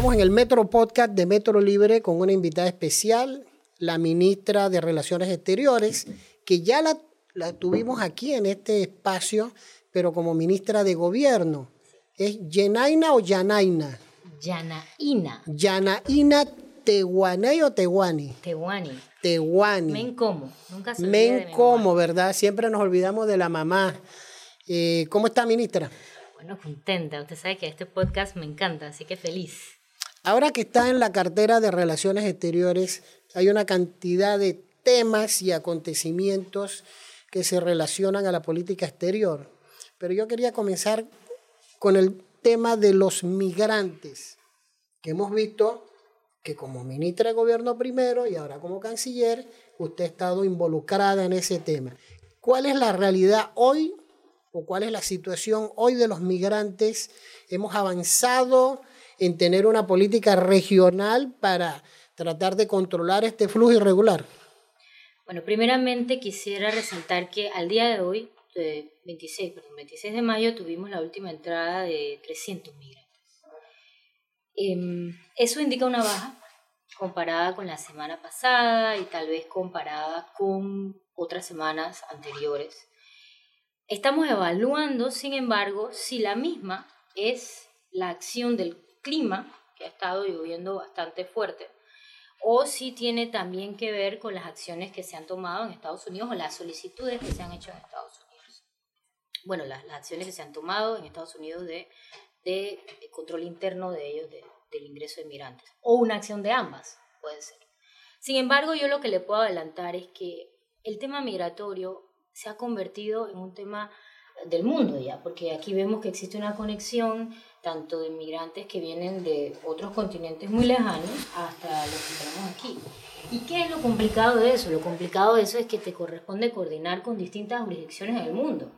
Estamos en el Metro Podcast de Metro Libre con una invitada especial, la ministra de Relaciones Exteriores, que ya la, la tuvimos aquí en este espacio, pero como ministra de Gobierno. ¿Es Yenaina o Yanaina? Yanaína. Yanaína Tehuaney o Tehuani. Tehuani. Tehuani. Men como. Nunca se de Men mi como. ¿verdad? Siempre nos olvidamos de la mamá. Eh, ¿Cómo está, ministra? Bueno, contenta. Usted sabe que este podcast me encanta, así que feliz. Ahora que está en la cartera de Relaciones Exteriores, hay una cantidad de temas y acontecimientos que se relacionan a la política exterior. Pero yo quería comenzar con el tema de los migrantes, que hemos visto que como ministra de Gobierno primero y ahora como canciller, usted ha estado involucrada en ese tema. ¿Cuál es la realidad hoy o cuál es la situación hoy de los migrantes? Hemos avanzado en tener una política regional para tratar de controlar este flujo irregular. Bueno, primeramente quisiera resaltar que al día de hoy, de 26, perdón, 26 de mayo, tuvimos la última entrada de 300 migrantes. Em, eso indica una baja comparada con la semana pasada y tal vez comparada con otras semanas anteriores. Estamos evaluando, sin embargo, si la misma es la acción del clima, que ha estado lloviendo bastante fuerte, o si tiene también que ver con las acciones que se han tomado en Estados Unidos o las solicitudes que se han hecho en Estados Unidos. Bueno, las, las acciones que se han tomado en Estados Unidos de, de, control interno de ellos, de, del ingreso de migrantes, o una acción de ambas, puede ser. Sin embargo, yo lo que le puedo adelantar es que el tema migratorio se ha convertido en un tema del mundo ya, porque aquí vemos que existe una conexión tanto de migrantes que vienen de otros continentes muy lejanos hasta los que tenemos aquí. ¿Y qué es lo complicado de eso? Lo complicado de eso es que te corresponde coordinar con distintas jurisdicciones en el mundo.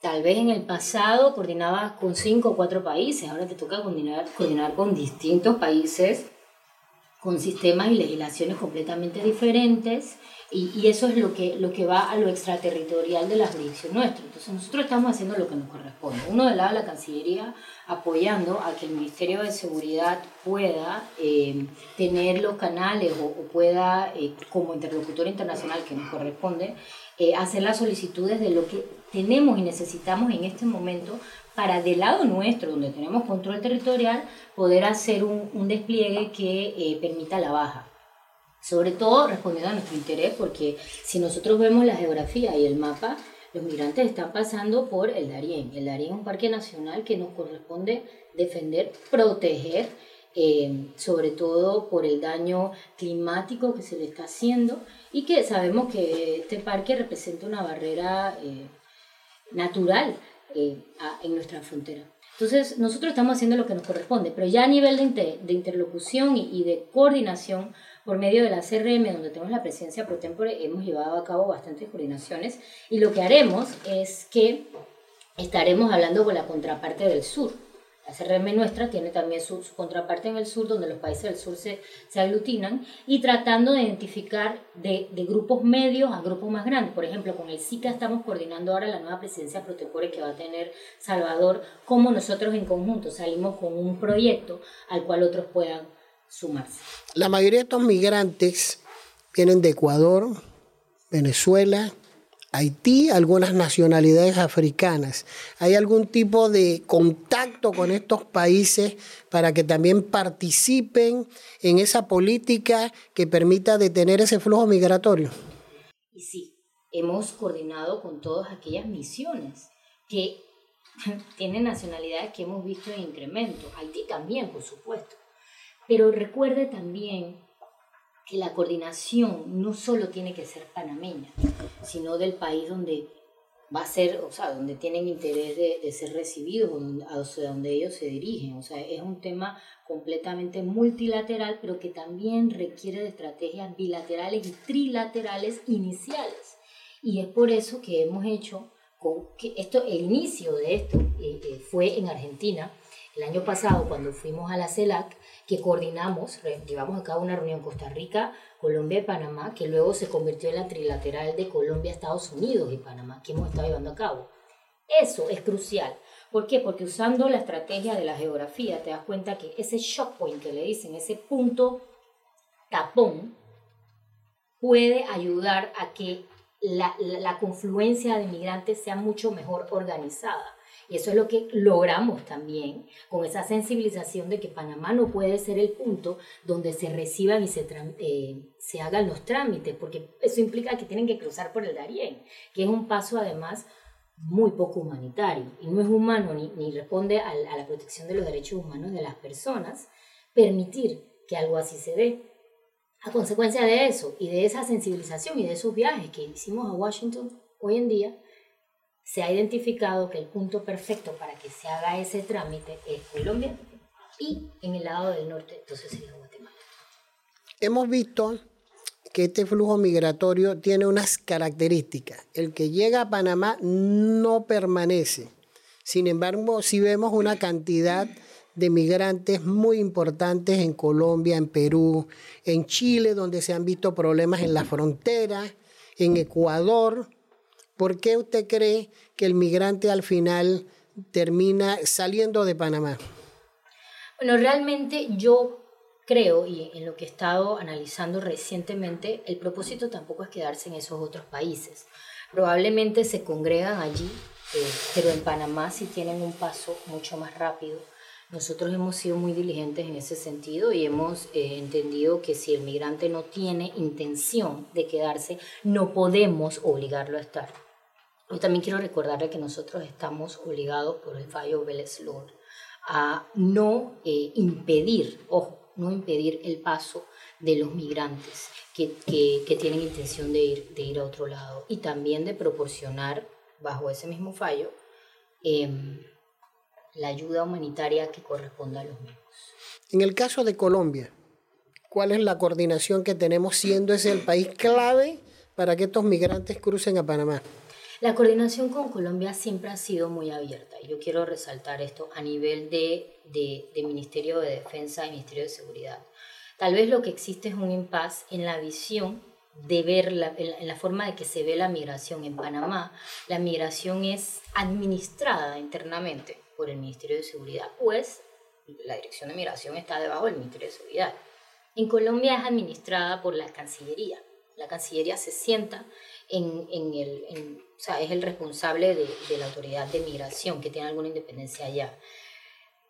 Tal vez en el pasado coordinabas con cinco o cuatro países, ahora te toca coordinar, coordinar con distintos países con sistemas y legislaciones completamente diferentes y, y, eso es lo que, lo que va a lo extraterritorial de la jurisdicción nuestra. Entonces nosotros estamos haciendo lo que nos corresponde. Uno del lado de la Cancillería apoyando a que el Ministerio de Seguridad pueda eh, tener los canales o, pueda, eh, como interlocutor internacional que nos corresponde, eh, hacer las solicitudes de lo que tenemos y necesitamos en este momento para del lado nuestro, donde tenemos control territorial, poder hacer un, un despliegue que eh, permita la baja. Sobre todo respondiendo a nuestro interés, porque si nosotros vemos la geografía y el mapa, los migrantes están pasando por el Darién. El Darién es un parque nacional que nos corresponde defender, proteger, eh, sobre todo por el daño climático que se le está haciendo y que sabemos que este parque representa una barrera eh, natural eh, en nuestra frontera. Entonces, nosotros estamos haciendo lo que nos corresponde, pero ya a nivel de, inter, de interlocución y, de coordinación por medio de la CRM, donde tenemos la presencia pro tempore, hemos llevado a cabo bastantes coordinaciones y lo que haremos es que estaremos hablando con la contraparte del sur. La CRM nuestra tiene también su, su, contraparte en el sur, donde los países del sur se, se aglutinan, y tratando de identificar de, de, grupos medios a grupos más grandes. Por ejemplo, con el SICA estamos coordinando ahora la nueva presidencia Protecore que va a tener Salvador, como nosotros en conjunto salimos con un proyecto al cual otros puedan sumarse. La mayoría de estos migrantes vienen de Ecuador, Venezuela, Haití, algunas nacionalidades africanas. ¿Hay algún tipo de contacto con estos países para que también participen en esa política que permita detener ese flujo migratorio? Y sí, hemos coordinado con todas aquellas misiones que tienen nacionalidades que hemos visto en incremento. Haití también, por supuesto. Pero recuerde también que la coordinación no solo tiene que ser panameña, sino del país donde va a ser, o sea, donde tienen interés de, de ser recibidos, o sea, donde ellos se dirigen. O sea, es un tema completamente multilateral, pero que también requiere de estrategias bilaterales y trilaterales iniciales. Y es por eso que hemos hecho, con, que esto, el inicio de esto eh, eh, fue en Argentina, el año pasado cuando fuimos a la CELAC, que coordinamos, llevamos a cabo una reunión Costa Rica, Colombia y Panamá, que luego se convirtió en la trilateral de Colombia, Estados Unidos y Panamá, que hemos estado llevando a cabo. Eso es crucial, ¿Por qué? Porque usando la estrategia de la geografía te das cuenta que ese shock point que le dicen, ese punto tapón, puede ayudar a que la, la, confluencia de migrantes sea mucho mejor organizada. Y eso es lo que logramos también con esa sensibilización de que Panamá no puede ser el punto donde se reciban y se, eh, se hagan los trámites, porque eso implica que tienen que cruzar por el Darién, que es un paso además muy poco humanitario y no es humano ni, ni responde a, a la protección de los derechos humanos de las personas permitir que algo así se dé. A consecuencia de eso y de esa sensibilización y de esos viajes que hicimos a Washington hoy en día, se ha identificado que el punto perfecto para que se haga ese trámite es Colombia y en el lado del norte entonces sería Guatemala. Hemos visto que este flujo migratorio tiene unas características. El que llega a Panamá no permanece. Sin embargo, si vemos una cantidad de migrantes muy importantes en Colombia, en Perú, en Chile, donde se han visto problemas en la frontera, en Ecuador. ¿Por qué usted cree que el migrante al final termina saliendo de Panamá? Bueno, realmente yo creo, y en lo que he estado analizando recientemente, el propósito tampoco es quedarse en esos otros países. Probablemente se congregan allí, eh, pero en Panamá sí tienen un paso mucho más rápido. Nosotros hemos sido muy diligentes en ese sentido y hemos eh, entendido que si el migrante no tiene intención de quedarse, no podemos obligarlo a estar. Yo también quiero recordarle que nosotros estamos obligados por el fallo Vélez Lord a no eh, impedir, ojo, no impedir el paso de los migrantes que, que, tienen intención de ir, de ir a otro lado y también de proporcionar, bajo ese mismo fallo, em, la ayuda humanitaria que corresponda a los mismos. En el caso de Colombia, ¿cuál es la coordinación que tenemos siendo ese el país clave para que estos migrantes crucen a Panamá? La coordinación con Colombia siempre ha sido muy abierta. Yo quiero resaltar esto a nivel de, de, Ministerio de Defensa y Ministerio de Seguridad. Tal vez lo que existe es un impasse en la visión de ver, la, en la forma de que se ve la migración en Panamá. La migración es administrada internamente por el Ministerio de Seguridad, pues la Dirección de Migración está debajo del Ministerio de Seguridad. En Colombia es administrada por la Cancillería. La Cancillería se sienta en, en el, o sea, es el responsable de, la autoridad de migración que tiene alguna independencia allá.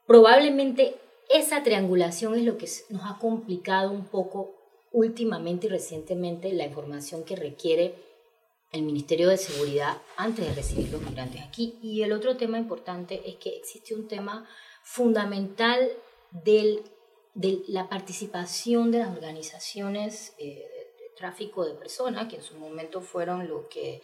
Probablemente esa triangulación es lo que nos ha complicado un poco últimamente y recientemente la información que requiere el Ministerio de Seguridad antes de recibir los migrantes aquí. Y el otro tema importante es que existe un tema fundamental del, de la participación de las organizaciones eh, de tráfico de personas, que en su momento fueron los que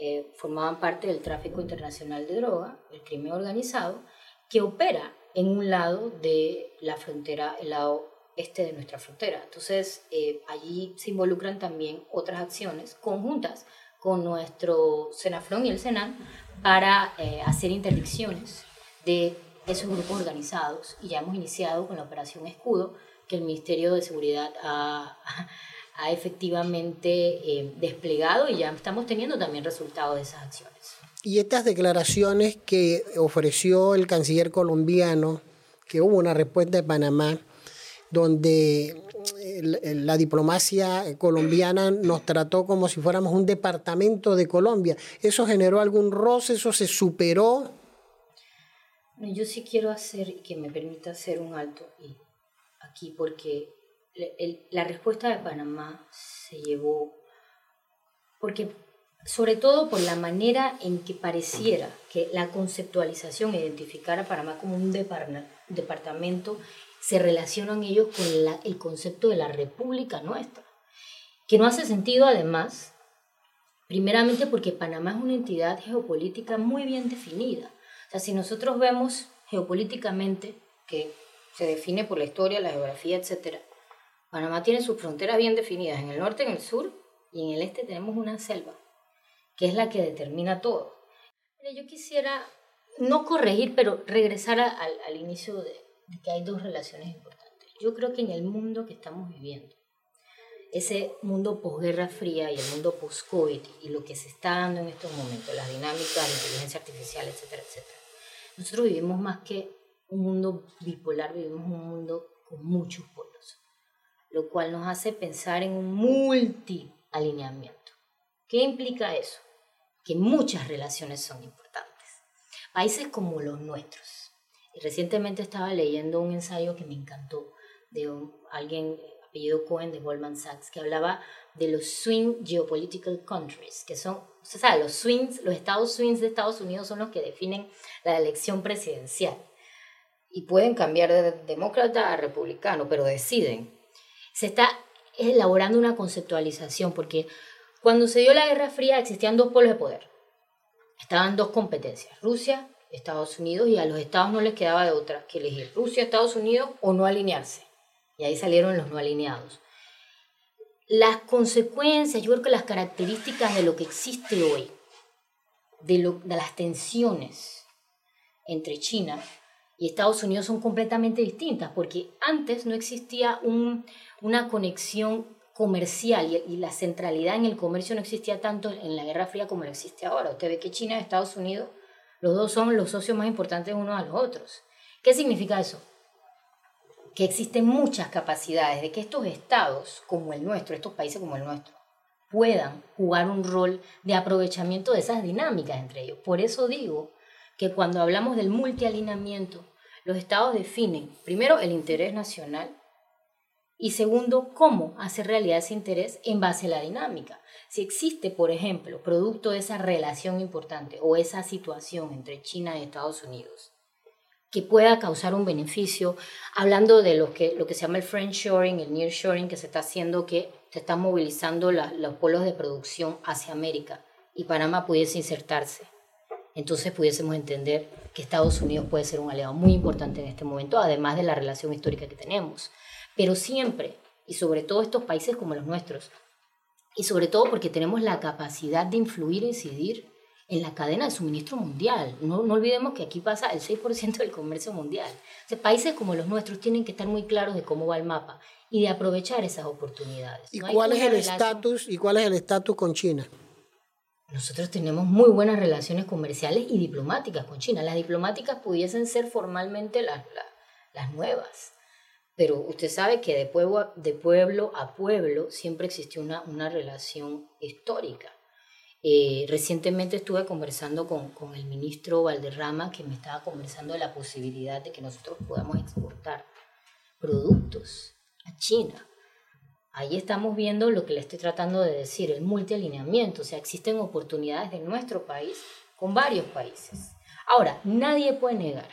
eh, formaban parte del tráfico internacional de droga, el crimen organizado, que opera en un lado de la frontera, el lado este de nuestra frontera. Entonces, eh, allí se involucran también otras acciones conjuntas con nuestro Senafron y el Senan para eh, hacer interdicciones de esos grupos organizados. Y ya hemos iniciado con la operación Escudo, que el Ministerio de Seguridad ha, ha efectivamente eh, desplegado y ya estamos teniendo también resultados de esas acciones. Y estas declaraciones que ofreció el canciller colombiano, que hubo una respuesta de Panamá, donde eh, la diplomacia colombiana nos trató como si fuéramos un departamento de Colombia. ¿Eso generó algún roce? ¿Eso se superó? Yo sí quiero hacer, que me permita hacer un alto aquí, porque la respuesta de Panamá se llevó, porque sobre todo por la manera en que pareciera que la conceptualización, identificar a Panamá como un departamento, se relacionan ellos con el concepto de la república nuestra, que no hace sentido además, primeramente porque Panamá es una entidad geopolítica muy bien definida. O sea, si nosotros vemos geopolíticamente, que se define por la historia, la geografía, etcétera, Panamá tiene sus fronteras bien definidas, en el norte, en el sur y en el este tenemos una selva, que es la que determina todo. Yo quisiera no corregir, pero regresar al, inicio de, que hay dos relaciones importantes. Yo creo que en el mundo que estamos viviendo, ese mundo posguerra fría y el mundo post-COVID y lo que se está dando en estos momentos, las dinámicas, la inteligencia artificial, etcétera, etcétera, nosotros vivimos más que un mundo bipolar, vivimos un mundo con muchos polos, lo cual nos hace pensar en un multi-alineamiento. ¿Qué implica eso? Que muchas relaciones son importantes. Países como los nuestros. Y recientemente estaba leyendo un ensayo que me encantó de alguien apellido Cohen de Goldman Sachs, que hablaba de los swing geopolitical countries, que son, o sea, los swings, los estados swings de Estados Unidos son los que definen la elección presidencial. Y pueden cambiar de demócrata a republicano, pero deciden. Se está elaborando una conceptualización, porque cuando se dio la Guerra Fría existían dos polos de poder. Estaban dos competencias, Rusia, Estados Unidos, y a los estados no les quedaba de otra que elegir Rusia, Estados Unidos o no alinearse. Y ahí salieron los no alineados. Las consecuencias, yo creo que las características de lo que existe hoy, de, lo, de las tensiones entre China y Estados Unidos son completamente distintas, porque antes no existía un, una conexión comercial y, y, la centralidad en el comercio no existía tanto en la Guerra Fría como lo existe ahora. Usted ve que China y Estados Unidos, los dos son los socios más importantes unos a los otros. ¿Qué significa eso? que existen muchas capacidades de que estos estados como el nuestro, estos países como el nuestro, puedan jugar un rol de aprovechamiento de esas dinámicas entre ellos. Por eso digo que cuando hablamos del multialineamiento, los estados definen primero el interés nacional y segundo cómo hacer realidad ese interés en base a la dinámica. Si existe, por ejemplo, producto de esa relación importante o esa situación entre China y Estados Unidos, que pueda causar un beneficio, hablando de lo que, lo que se llama el friendshoring, el nearshoring que se está haciendo, que se están movilizando los polos de producción hacia América y Panamá pudiese insertarse. Entonces pudiésemos entender que Estados Unidos puede ser un aliado muy importante en este momento, además de la relación histórica que tenemos. Pero siempre, y sobre todo estos países como los nuestros, y sobre todo porque tenemos la capacidad de influir e incidir en la cadena de suministro mundial. No, no olvidemos que aquí pasa el 6% del comercio mundial. O países como los nuestros tienen que estar muy claros de cómo va el mapa y de aprovechar esas oportunidades. ¿Y cuál es el estatus y cuál es el estatus con China? Nosotros tenemos muy buenas relaciones comerciales y diplomáticas con China. Las diplomáticas pudiesen ser formalmente las, las, nuevas, pero usted sabe que de pueblo, de pueblo a pueblo siempre existió una, una relación histórica. Eh, recientemente estuve conversando con, con, el ministro Valderrama que me estaba conversando de la posibilidad de que nosotros podamos exportar productos a China. Ahí estamos viendo lo que le estoy tratando de decir, el multialineamiento, o sea, existen oportunidades de nuestro país con varios países. Ahora, nadie puede negar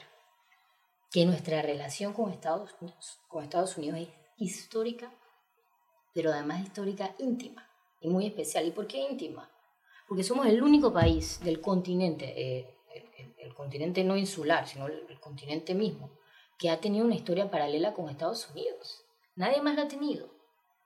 que nuestra relación con Estados Unidos, es histórica, pero además histórica íntima y muy especial. ¿Y por qué íntima? porque somos el único país del continente, eh, el, continente no insular, sino el, continente mismo, que ha tenido una historia paralela con Estados Unidos. Nadie más la ha tenido.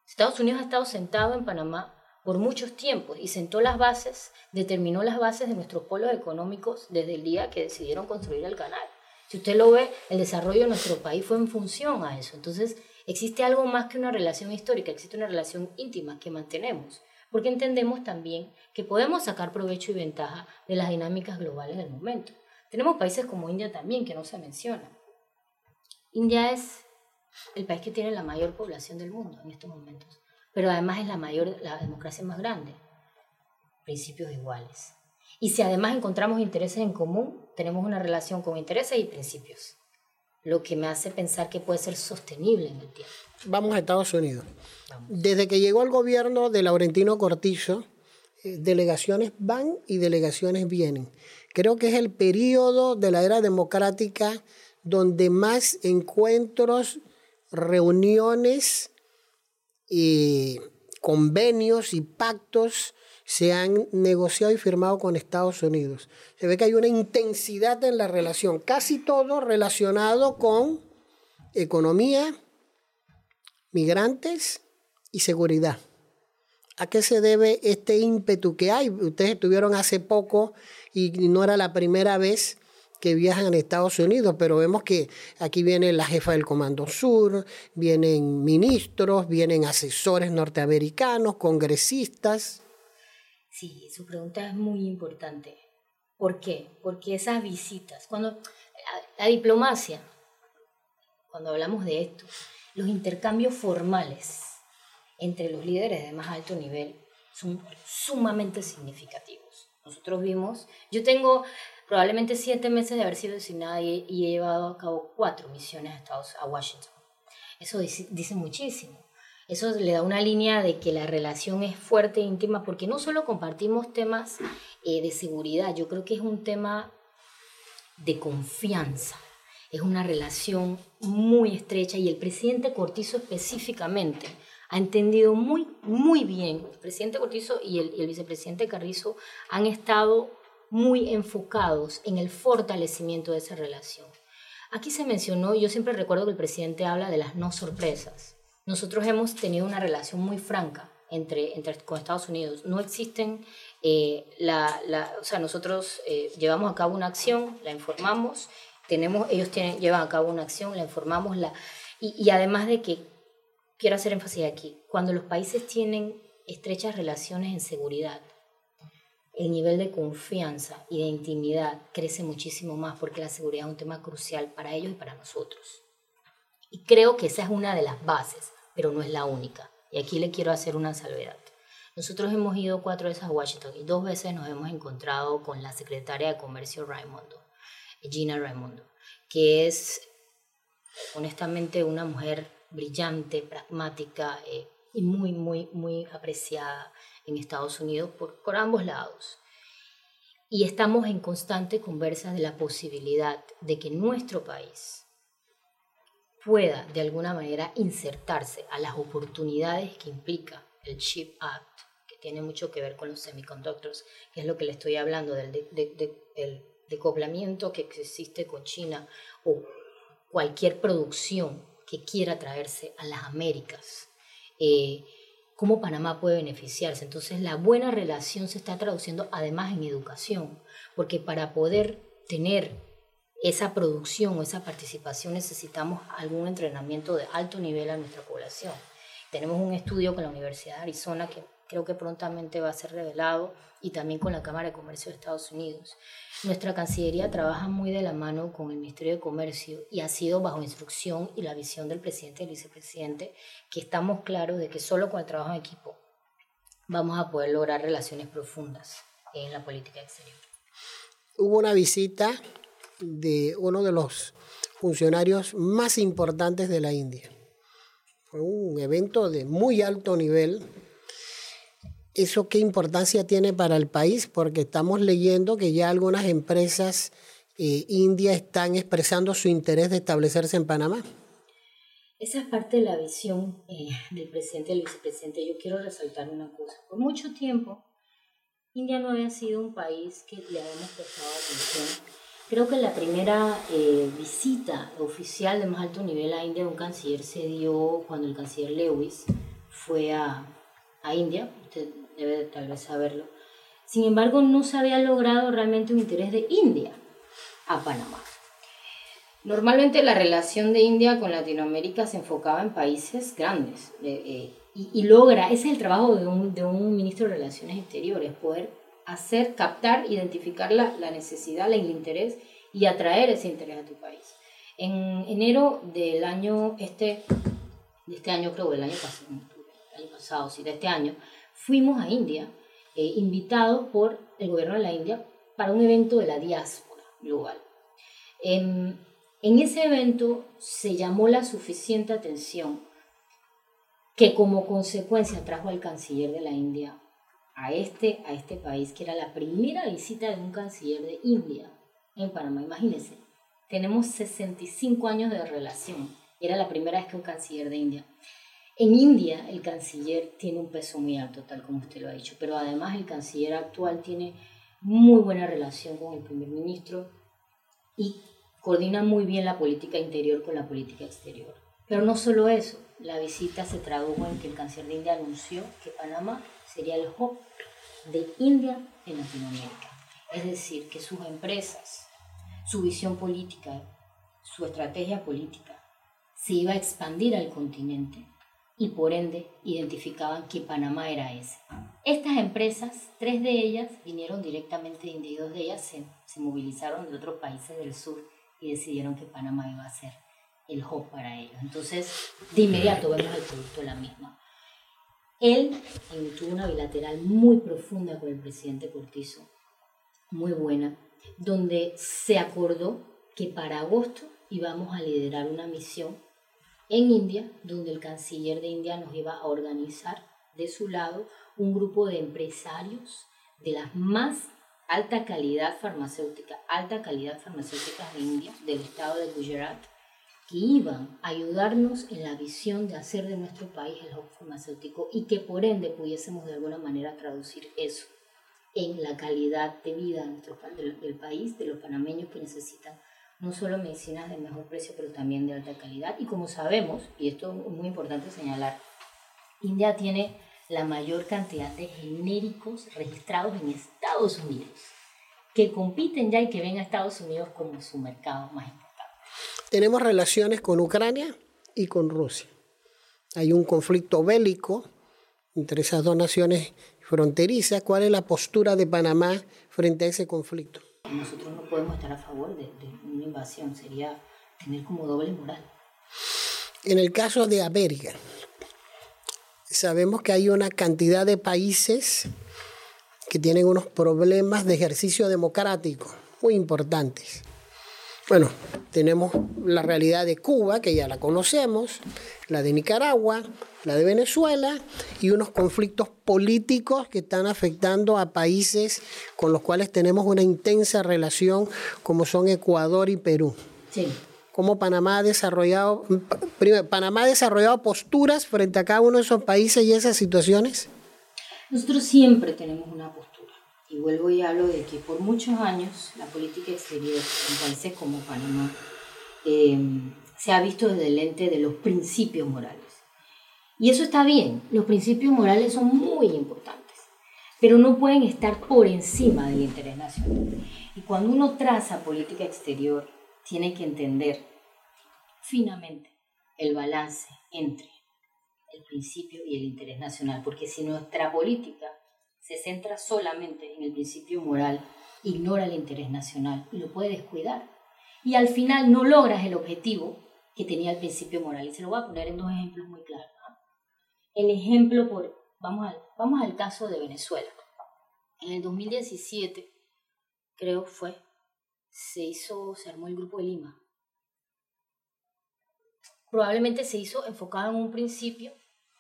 Estados Unidos ha estado sentado en Panamá por muchos tiempos y sentó las bases, determinó las bases de nuestros polos económicos desde el día que decidieron construir el canal. Si usted lo ve, el desarrollo de nuestro país fue en función a eso. Entonces, existe algo más que una relación histórica, existe una relación íntima que mantenemos porque entendemos también que podemos sacar provecho y ventaja de las dinámicas globales del momento. Tenemos países como India también, que no se mencionan. India es el país que tiene la mayor población del mundo en estos momentos, pero además es la mayor, la democracia más grande. Principios iguales. Y si además encontramos intereses en común, tenemos una relación con intereses y principios, lo que me hace pensar que puede ser sostenible en el tiempo. Vamos a Estados Unidos. Desde que llegó al gobierno de Laurentino Cortizo, eh, delegaciones van y delegaciones vienen. Creo que es el periodo de la era democrática donde más encuentros, reuniones, convenios y pactos se han negociado y firmado con Estados Unidos. Se ve que hay una intensidad en la relación, casi todo relacionado con economía, migrantes y seguridad. ¿A qué se debe este ímpetu que hay? Ustedes estuvieron hace poco y no era la primera vez que viajan a Estados Unidos, pero vemos que aquí viene la jefa del Comando Sur, vienen ministros, vienen asesores norteamericanos, congresistas. Sí, su pregunta es muy importante. ¿Por qué? Porque esas visitas, cuando La diplomacia, cuando hablamos de esto, los intercambios formales entre los líderes de más alto nivel son sumamente significativos. Nosotros vimos, yo tengo probablemente siete meses de haber sido designada y, he llevado a cabo cuatro misiones a, Estados, a Washington. Eso dice, muchísimo. Eso le da una línea de que la relación es fuerte e íntima porque no solo compartimos temas eh, de seguridad, yo creo que es un tema de confianza. Es una relación muy estrecha y el presidente Cortizo específicamente ha entendido muy, muy bien. El presidente Cortizo y el, y el vicepresidente Carrizo han estado muy enfocados en el fortalecimiento de esa relación. Aquí se mencionó, yo siempre recuerdo que el presidente habla de las no sorpresas. Nosotros hemos tenido una relación muy franca entre, entre con Estados Unidos. No existen, eh, la, la, o sea, nosotros eh, llevamos a cabo una acción, la informamos, tenemos, ellos tienen, llevan a cabo una acción, la informamos, la, y, y además de que, quiero hacer énfasis aquí, cuando los países tienen estrechas relaciones en seguridad, el nivel de confianza y de intimidad crece muchísimo más porque la seguridad es un tema crucial para ellos y para nosotros. Y creo que esa es una de las bases, pero no es la única. Y aquí le quiero hacer una salvedad. Nosotros hemos ido cuatro veces a Washington y dos veces nos hemos encontrado con la secretaria de Comercio Raimondo, Gina Raimondo, que es honestamente una mujer brillante, pragmática eh, y muy, muy, muy apreciada en Estados Unidos por, por ambos lados. Y estamos en constante conversa de la posibilidad de que nuestro país pueda de alguna manera insertarse a las oportunidades que implica el Chip Act, que tiene mucho que ver con los semiconductors, que es lo que le estoy hablando del, de, decoplamiento que existe con China o cualquier producción que quiera traerse a las Américas. Eh, cómo Panamá puede beneficiarse. Entonces la buena relación se está traduciendo además en educación, porque para poder tener esa producción o esa participación necesitamos algún entrenamiento de alto nivel a nuestra población. Tenemos un estudio con la Universidad de Arizona que creo que prontamente va a ser revelado y también con la Cámara de Comercio de Estados Unidos. Nuestra Cancillería trabaja muy de la mano con el Ministerio de Comercio y ha sido bajo instrucción y la visión del presidente y el vicepresidente que estamos claros de que solo con el trabajo en equipo vamos a poder lograr relaciones profundas en la política exterior. Hubo una visita de uno de los funcionarios más importantes de la India. Fue un evento de muy alto nivel ¿Eso qué importancia tiene para el país? Porque estamos leyendo que ya algunas empresas eh, indias están expresando su interés de establecerse en Panamá. Esa es parte de la visión eh, del presidente y vicepresidente. Yo quiero resaltar una cosa. Por mucho tiempo, India no había sido un país que le habíamos prestado atención. Creo que la primera eh, visita oficial de más alto nivel a India de un canciller se dio cuando el canciller Lewis fue a, a India. Usted debe tal vez saberlo. Sin embargo, no se había logrado realmente un interés de India a Panamá. Normalmente la relación de India con Latinoamérica se enfocaba en países grandes eh, y, logra, ese es el trabajo de un, de un, ministro de Relaciones Exteriores, poder hacer, captar, identificar la, la necesidad, el interés y atraer ese interés a tu país. En enero del año este, de este año creo, el año pasado, sí, de este año, fuimos a India, eh, invitados por el gobierno de la India para un evento de la diáspora global. En, en ese evento se llamó la suficiente atención que como consecuencia trajo al canciller de la India a este, a este país, que era la primera visita de un canciller de India en Panamá. Imagínense, tenemos 65 años de relación. Era la primera vez que un canciller de India en India el canciller tiene un peso muy alto, tal como usted lo ha dicho, pero además el canciller actual tiene muy buena relación con el primer ministro y coordina muy bien la política interior con la política exterior. Pero no solo eso, la visita se tradujo en que el canciller de India anunció que Panamá sería el hub de India en Latinoamérica. Es decir, que sus empresas, su visión política, su estrategia política se iba a expandir al continente y por ende identificaban que Panamá era ese. Estas empresas, tres de ellas vinieron directamente de India de ellas se, movilizaron de otros países del sur y decidieron que Panamá iba a ser el hub para ellos. Entonces, de inmediato vemos el producto de la misma. Él tuvo una bilateral muy profunda con el presidente Cortizo, muy buena, donde se acordó que para agosto íbamos a liderar una misión en India, donde el canciller de India nos iba a organizar de su lado un grupo de empresarios de la más alta calidad farmacéutica, alta calidad farmacéutica de India, del estado de Gujarat, que iban a ayudarnos en la visión de hacer de nuestro país el hub farmacéutico y que por ende pudiésemos de alguna manera traducir eso en la calidad de vida del país, de los panameños que necesitan no solo medicinas de mejor precio, pero también de alta calidad. Y como sabemos, y esto es muy importante señalar, India tiene la mayor cantidad de genéricos registrados en Estados Unidos, que compiten ya y que ven a Estados Unidos como su mercado más importante. Tenemos relaciones con Ucrania y con Rusia. Hay un conflicto bélico entre esas dos naciones fronterizas. ¿Cuál es la postura de Panamá frente a ese conflicto? Nosotros no podemos estar a favor de, una invasión, sería tener como doble moral. En el caso de América, sabemos que hay una cantidad de países que tienen unos problemas de ejercicio democrático muy importantes. Bueno, tenemos la realidad de Cuba, que ya la conocemos, la de Nicaragua, la de Venezuela y unos conflictos políticos que están afectando a países con los cuales tenemos una intensa relación, como son Ecuador y Perú. Sí. ¿Cómo Panamá ha desarrollado, Panamá ha desarrollado posturas frente a cada uno de esos países y esas situaciones? Nosotros siempre tenemos una postura. Y vuelvo y hablo de que por muchos años la política exterior en países como Panamá eh, se ha visto desde el lente de los principios morales. Y eso está bien, los principios morales son muy importantes, pero no pueden estar por encima del interés nacional. Y cuando uno traza política exterior, tiene que entender finamente el balance entre el principio y el interés nacional, porque si nuestra política se centra solamente en el principio moral, ignora el interés nacional y lo puede descuidar. Y al final no logras el objetivo que tenía el principio moral. Y se lo voy a poner en dos ejemplos muy claros el ejemplo por, vamos al, vamos al caso de Venezuela. En el 2017, creo fue, se hizo, se armó el Grupo de Lima. Probablemente se hizo enfocado en un principio,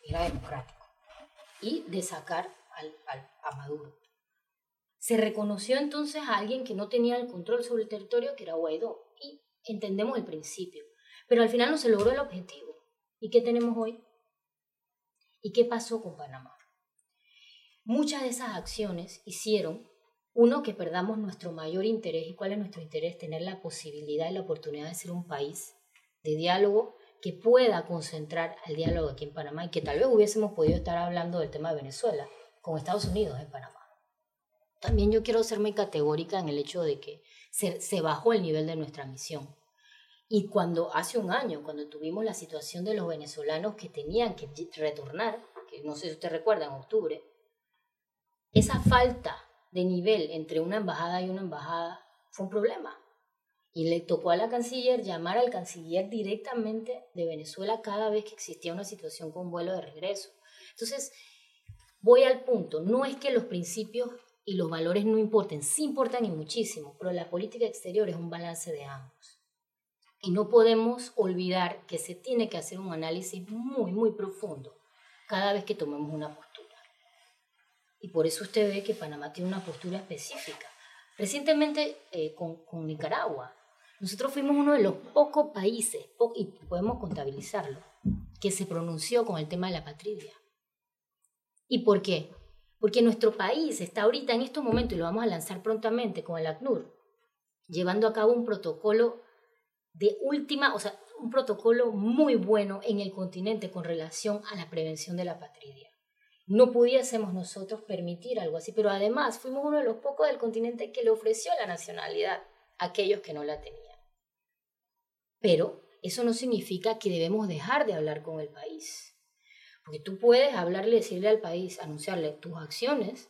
era democrático, y de sacar al, al, a Maduro. Se reconoció entonces a alguien que no tenía el control sobre el territorio, que era Guaidó, y entendemos el principio. Pero al final no se logró el objetivo. ¿Y qué tenemos hoy? ¿Y qué pasó con Panamá? Muchas de esas acciones hicieron, uno, que perdamos nuestro mayor interés. ¿Y cuál es nuestro interés? Tener la posibilidad y la oportunidad de ser un país de diálogo que pueda concentrar el diálogo aquí en Panamá y que tal vez hubiésemos podido estar hablando del tema de Venezuela con Estados Unidos en Panamá. También yo quiero ser muy categórica en el hecho de que se, se bajó el nivel de nuestra misión. Y cuando hace un año, cuando tuvimos la situación de los venezolanos que tenían que retornar, que no sé si usted recuerda, en octubre, esa falta de nivel entre una embajada y una embajada fue un problema. Y le tocó a la canciller llamar al canciller directamente de Venezuela cada vez que existía una situación con vuelo de regreso. Entonces, voy al punto, no es que los principios y los valores no importen, sí importan y muchísimo, pero la política exterior es un balance de ambos. Y no podemos olvidar que se tiene que hacer un análisis muy, muy profundo cada vez que tomemos una postura. Y por eso usted ve que Panamá tiene una postura específica. Recientemente eh, con, con, Nicaragua, nosotros fuimos uno de los pocos países, y podemos contabilizarlo, que se pronunció con el tema de la patria. ¿Y por qué? Porque nuestro país está ahorita en estos momentos, y lo vamos a lanzar prontamente con el ACNUR, llevando a cabo un protocolo de última, o sea, un protocolo muy bueno en el continente con relación a la prevención de la patria. No pudiésemos nosotros permitir algo así, pero además fuimos uno de los pocos del continente que le ofreció la nacionalidad a aquellos que no la tenían. Pero eso no significa que debemos dejar de hablar con el país. Porque tú puedes hablarle, decirle al país, anunciarle tus acciones,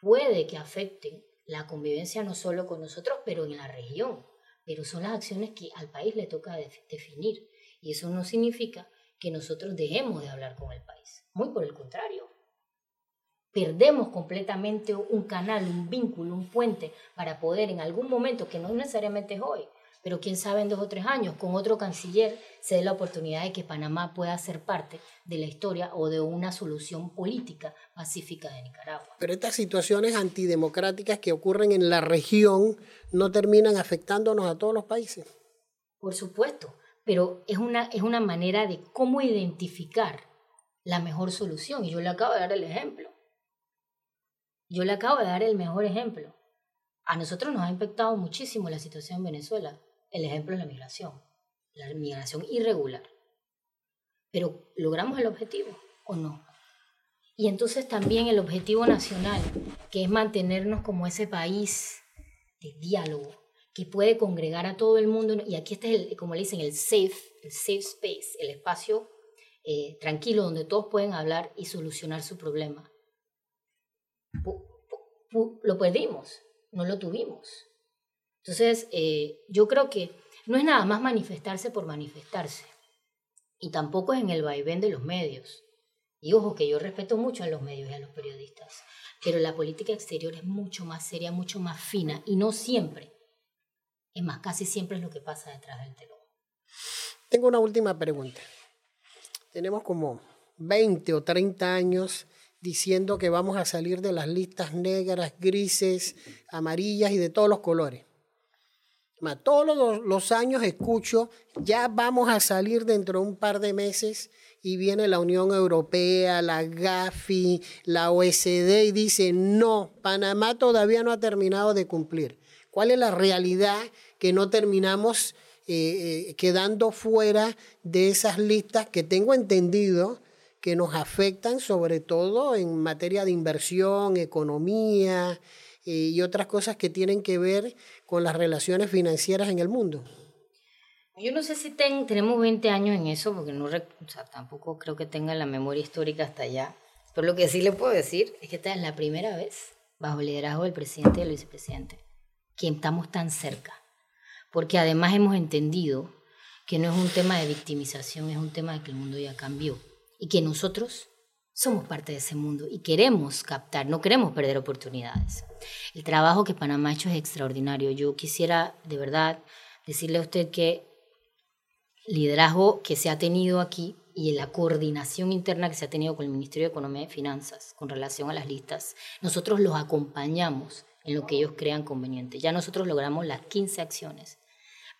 puede que afecten la convivencia no solo con nosotros, pero en la región pero son las acciones que al país le toca definir. Y eso no significa que nosotros dejemos de hablar con el país. Muy por el contrario. Perdemos completamente un canal, un vínculo, un puente para poder en algún momento, que no necesariamente es hoy, pero quién sabe en dos o tres años, con otro canciller se dé la oportunidad de que Panamá pueda ser parte de la historia o de una solución política pacífica de Nicaragua. Pero estas situaciones antidemocráticas que ocurren en la región no terminan afectándonos a todos los países. Por supuesto, pero es una, es una manera de cómo identificar la mejor solución. Y yo le acabo de dar el ejemplo. Yo le acabo de dar el mejor ejemplo. A nosotros nos ha impactado muchísimo la situación en Venezuela. El ejemplo es la migración, la migración irregular. Pero ¿logramos el objetivo o no? Y entonces también el objetivo nacional, que es mantenernos como ese país de diálogo, que puede congregar a todo el mundo. Y aquí está, el, como le dicen, el safe, el safe space, el espacio eh, tranquilo donde todos pueden hablar y solucionar su problema. Lo perdimos, no lo tuvimos. Entonces, eh, yo creo que no es nada más manifestarse por manifestarse. Y tampoco es en el vaivén de los medios. Y ojo, que yo respeto mucho a los medios y a los periodistas. Pero la política exterior es mucho más seria, mucho más fina. Y no siempre. Es más, casi siempre es lo que pasa detrás del telón. Tengo una última pregunta. Tenemos como 20 o 30 años diciendo que vamos a salir de las listas negras, grises, amarillas y de todos los colores. Todos los, años escucho, ya vamos a salir dentro de un par de meses y viene la Unión Europea, la GAFI, la OSD y dice, no, Panamá todavía no ha terminado de cumplir. ¿Cuál es la realidad que no terminamos eh, eh, quedando fuera de esas listas que tengo entendido que nos afectan sobre todo en materia de inversión, economía, y otras cosas que tienen que ver con las relaciones financieras en el mundo. Yo no sé si tenemos 20 años en eso, porque no, tampoco creo que tenga la memoria histórica hasta allá. Pero lo que sí le puedo decir es que esta es la primera vez, bajo el liderazgo del presidente y del vicepresidente, que estamos tan cerca. Porque además hemos entendido que no es un tema de victimización, es un tema de que el mundo ya cambió. Y que nosotros somos parte de ese mundo y queremos captar, no queremos perder oportunidades. El trabajo que Panamá ha hecho es extraordinario. Yo quisiera de verdad decirle a usted que el liderazgo que se ha tenido aquí y la coordinación interna que se ha tenido con el Ministerio de Economía y Finanzas con relación a las listas, nosotros los acompañamos en lo que ellos crean conveniente. Ya nosotros logramos las 15 acciones.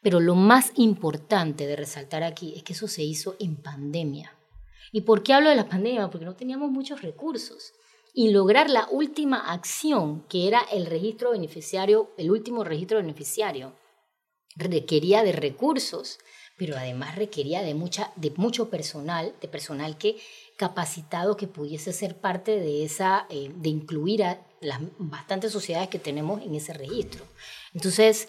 Pero lo más importante de resaltar aquí es que eso se hizo en pandemia. ¿Y por qué hablo de la pandemia? Porque no teníamos muchos recursos. Y lograr la última acción, que era el registro beneficiario, el último registro beneficiario, requería de recursos, pero además requería de, mucha, de mucho personal, de personal que capacitado que pudiese ser parte de esa, eh, de incluir a las bastantes sociedades que tenemos en ese registro. Entonces,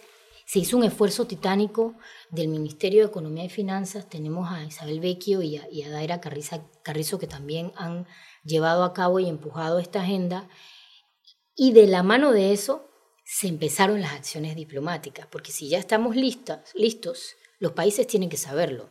se hizo un esfuerzo titánico del Ministerio de Economía y Finanzas. Tenemos a Isabel Vecchio y a, Daira Carrizo que también han llevado a cabo y empujado esta agenda. Y de la mano de eso se empezaron las acciones diplomáticas, porque si ya estamos listos, listos los países tienen que saberlo.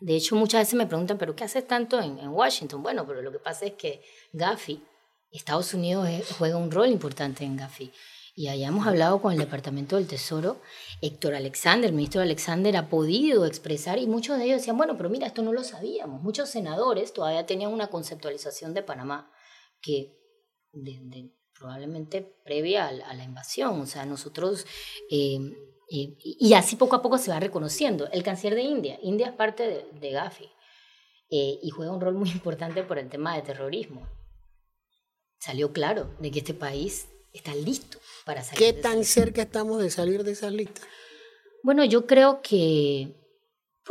De hecho, muchas veces me preguntan, ¿pero qué haces tanto en, en Washington? Bueno, pero lo que pasa es que Gafi, Estados Unidos juega un rol importante en Gafi y hayamos hablado con el Departamento del Tesoro, Héctor Alexander, el ministro Alexander, ha podido expresar, y muchos de ellos decían, bueno, pero mira, esto no lo sabíamos. Muchos senadores todavía tenían una conceptualización de Panamá que probablemente previa a la, invasión. O sea, nosotros, eh, eh, y así poco a poco se va reconociendo. El canciller de India, India es parte de, de Gafi eh, y juega un rol muy importante por el tema de terrorismo. Salió claro de que este país está listo para salir. ¿Qué tan cerca estamos de salir de esa lista? Bueno, yo creo que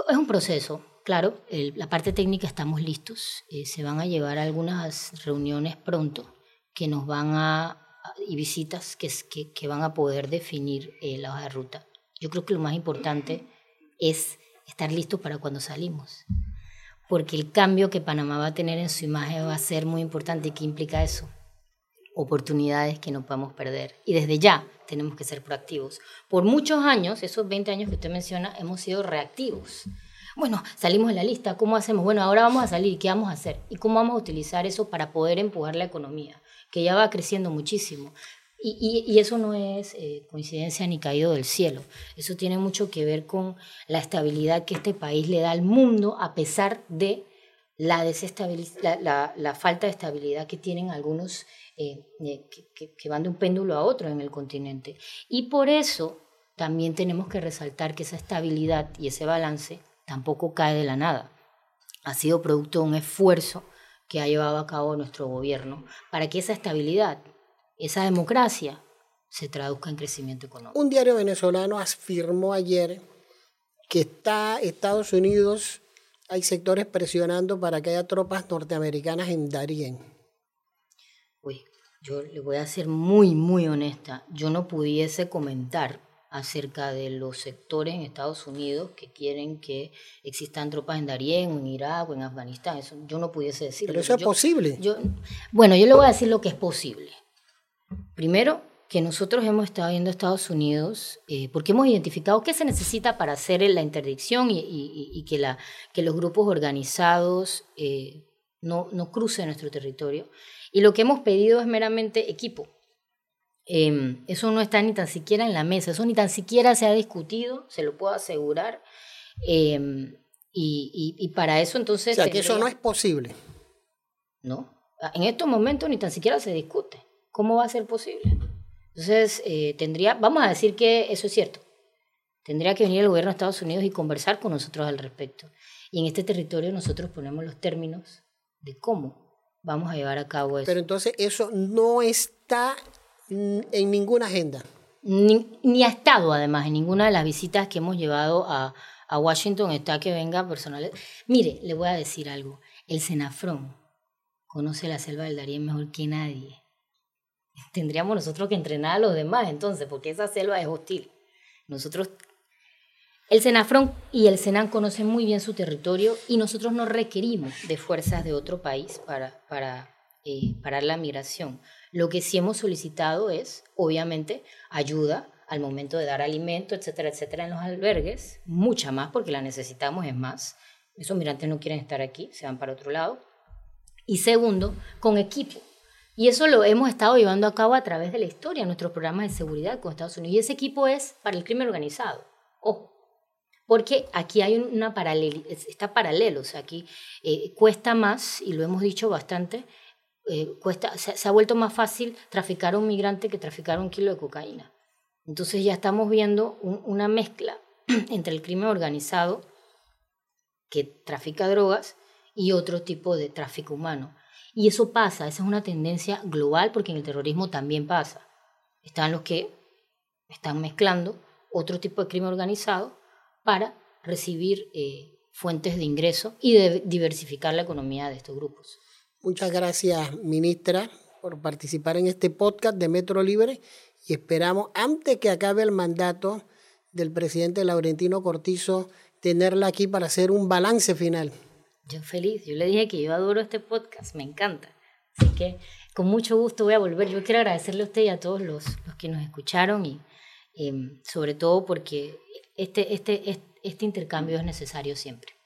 es un proceso. Claro, la parte técnica estamos listos. Eh, se van a llevar algunas reuniones pronto que nos van a y visitas que, que, que van a poder definir eh, la hoja de ruta. Yo creo que lo más importante es estar listos para cuando salimos, porque el cambio que Panamá va a tener en su imagen va a ser muy importante. ¿Qué implica eso? Oportunidades que no podemos perder. Y desde ya tenemos que ser proactivos. Por muchos años, esos 20 años que usted menciona, hemos sido reactivos. Bueno, salimos de la lista, ¿cómo hacemos? Bueno, ahora vamos a salir, ¿qué vamos a hacer? ¿Y cómo vamos a utilizar eso para poder empujar la economía, que ya va creciendo muchísimo? Y, eso no es eh, coincidencia ni caído del cielo. Eso tiene mucho que ver con la estabilidad que este país le da al mundo a pesar de la, la, la, falta de estabilidad que tienen algunos eh, eh, que, van de un péndulo a otro en el continente. Y por eso también tenemos que resaltar que esa estabilidad y ese balance tampoco cae de la nada. Ha sido producto de un esfuerzo que ha llevado a cabo nuestro gobierno para que esa estabilidad, esa democracia, se traduzca en crecimiento económico. Un diario venezolano afirmó ayer que está Estados Unidos, hay sectores presionando para que haya tropas norteamericanas en Darien. Uy, yo le voy a ser muy, muy honesta. Yo no pudiese comentar acerca de los sectores en Estados Unidos que quieren que existan tropas en Darien, en Irak o en Afganistán. Eso yo no pudiese decirlo. Pero eso es posible. Yo, bueno, yo le voy a decir lo que es posible. Primero, que nosotros hemos estado viendo a Estados Unidos eh, porque hemos identificado qué se necesita para hacer la interdicción y, que, la, que los grupos organizados eh, no, no crucen nuestro territorio. Y lo que hemos pedido es meramente equipo. Em, eso no está ni tan siquiera en la mesa, eso ni tan siquiera se ha discutido, se lo puedo asegurar. Em, y, y, para eso entonces... O sea, que eso no es posible. No, en estos momentos ni tan siquiera se discute. ¿Cómo va a ser posible? Entonces, eh, tendría, vamos a decir que eso es cierto. Tendría que venir el gobierno de Estados Unidos y conversar con nosotros al respecto. Y en este territorio nosotros ponemos los términos de cómo vamos a llevar a cabo eso. Pero entonces eso no está en ninguna agenda. Ni, ha estado además en ninguna de las visitas que hemos llevado a, a Washington, está que venga personal. Mire, le voy a decir algo. El Senafrón conoce la selva del Darién mejor que nadie. Tendríamos nosotros que entrenar a los demás entonces, porque esa selva es hostil. Nosotros el Senafrón y el Senan conocen muy bien su territorio y nosotros no requerimos de fuerzas de otro país para, para eh, parar la migración. Lo que sí hemos solicitado es, obviamente, ayuda al momento de dar alimento, etcétera, etcétera, en los albergues, mucha más porque la necesitamos, es más. Esos migrantes no quieren estar aquí, se van para otro lado. Y segundo, con equipo. Y eso lo hemos estado llevando a cabo a través de la historia, nuestros programas de seguridad con Estados Unidos. Y ese equipo es para el crimen organizado. Ojo, porque aquí hay una paralela, está paralelo, o sea, aquí eh, cuesta más, y lo hemos dicho bastante, eh, cuesta, se, ha vuelto más fácil traficar a un migrante que traficar un kilo de cocaína. Entonces ya estamos viendo una mezcla entre el crimen organizado, que trafica drogas, y otro tipo de tráfico humano. Y eso pasa, esa es una tendencia global, porque en el terrorismo también pasa. Están los que están mezclando otro tipo de crimen organizado para recibir eh, fuentes de ingreso y diversificar la economía de estos grupos. Muchas gracias, ministra, por participar en este podcast de Metro Libre y esperamos, antes que acabe el mandato del presidente Laurentino Cortizo, tenerla aquí para hacer un balance final. Yo feliz, yo le dije que yo adoro este podcast, me encanta. Así que con mucho gusto voy a volver. Yo quiero agradecerle a usted y a todos los, los que nos escucharon y em, sobre todo porque este, este, este intercambio es necesario siempre.